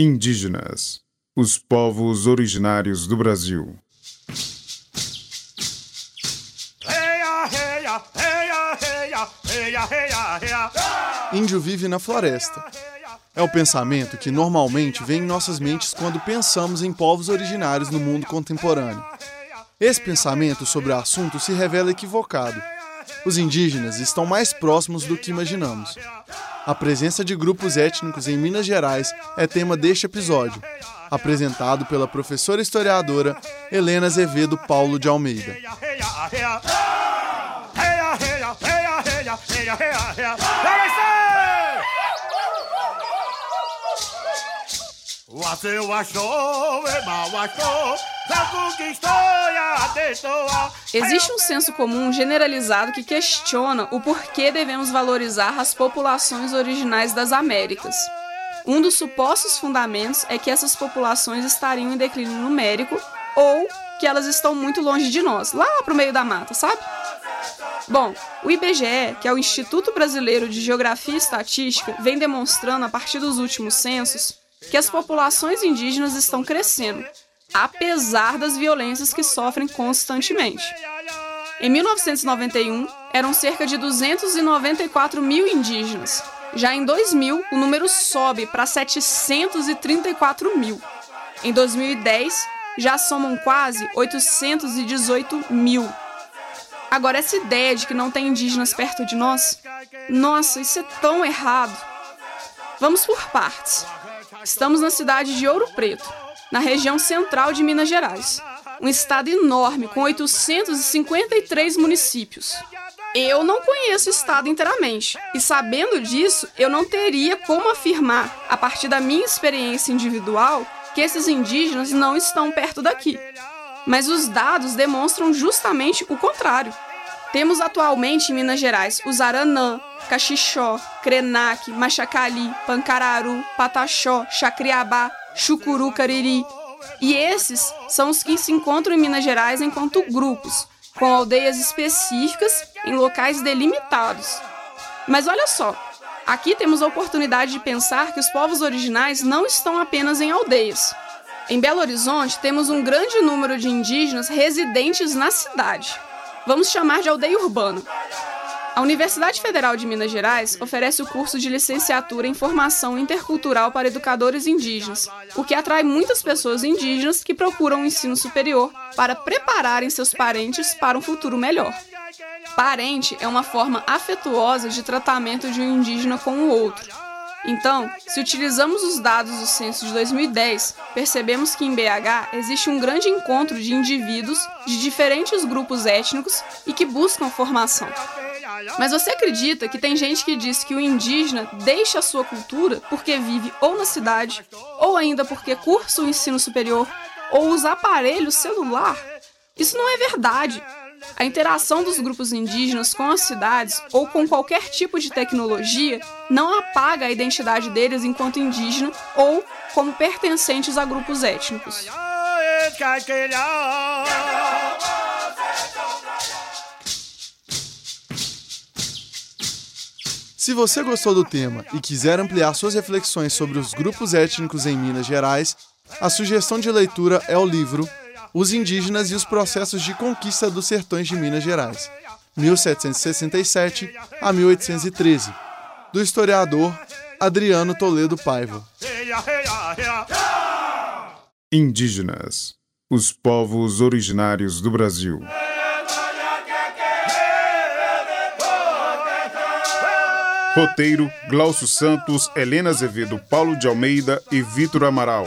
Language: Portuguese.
Indígenas, os povos originários do Brasil. Índio vive na floresta. É o pensamento que normalmente vem em nossas mentes quando pensamos em povos originários no mundo contemporâneo. Esse pensamento sobre o assunto se revela equivocado. Os indígenas estão mais próximos do que imaginamos. A presença de grupos étnicos em Minas Gerais é tema deste episódio, apresentado pela professora historiadora Helena Azevedo Paulo de Almeida. Existe um senso comum generalizado que questiona o porquê devemos valorizar as populações originais das Américas. Um dos supostos fundamentos é que essas populações estariam em declínio numérico ou que elas estão muito longe de nós, lá pro meio da mata, sabe? Bom, o IBGE, que é o Instituto Brasileiro de Geografia e Estatística, vem demonstrando a partir dos últimos censos que as populações indígenas estão crescendo, apesar das violências que sofrem constantemente. Em 1991, eram cerca de 294 mil indígenas. Já em 2000, o número sobe para 734 mil. Em 2010, já somam quase 818 mil. Agora, essa ideia de que não tem indígenas perto de nós, nossa, isso é tão errado. Vamos por partes. Estamos na cidade de Ouro Preto, na região central de Minas Gerais. Um estado enorme com 853 municípios. Eu não conheço o estado inteiramente, e sabendo disso, eu não teria como afirmar, a partir da minha experiência individual, que esses indígenas não estão perto daqui. Mas os dados demonstram justamente o contrário. Temos atualmente em Minas Gerais os Aranã, Caxixó, Krenak, Machacali, Pancararu, Pataxó, Chacriabá, Chucuru, Cariri. E esses são os que se encontram em Minas Gerais enquanto grupos, com aldeias específicas em locais delimitados. Mas olha só, aqui temos a oportunidade de pensar que os povos originais não estão apenas em aldeias. Em Belo Horizonte, temos um grande número de indígenas residentes na cidade. Vamos chamar de aldeia urbana. A Universidade Federal de Minas Gerais oferece o curso de licenciatura em formação intercultural para educadores indígenas, o que atrai muitas pessoas indígenas que procuram o ensino superior para prepararem seus parentes para um futuro melhor. Parente é uma forma afetuosa de tratamento de um indígena com o outro. Então, se utilizamos os dados do censo de 2010, percebemos que em BH existe um grande encontro de indivíduos de diferentes grupos étnicos e que buscam formação. Mas você acredita que tem gente que diz que o indígena deixa a sua cultura porque vive ou na cidade, ou ainda porque cursa o ensino superior, ou usa aparelho celular? Isso não é verdade. A interação dos grupos indígenas com as cidades ou com qualquer tipo de tecnologia não apaga a identidade deles enquanto indígena ou como pertencentes a grupos étnicos. Se você gostou do tema e quiser ampliar suas reflexões sobre os grupos étnicos em Minas Gerais, a sugestão de leitura é o livro Os Indígenas e os Processos de Conquista dos Sertões de Minas Gerais, 1767 a 1813, do historiador Adriano Toledo Paiva. Indígenas, os povos originários do Brasil. Roteiro: Glaucio Santos, Helena Azevedo, Paulo de Almeida e Vitor Amaral.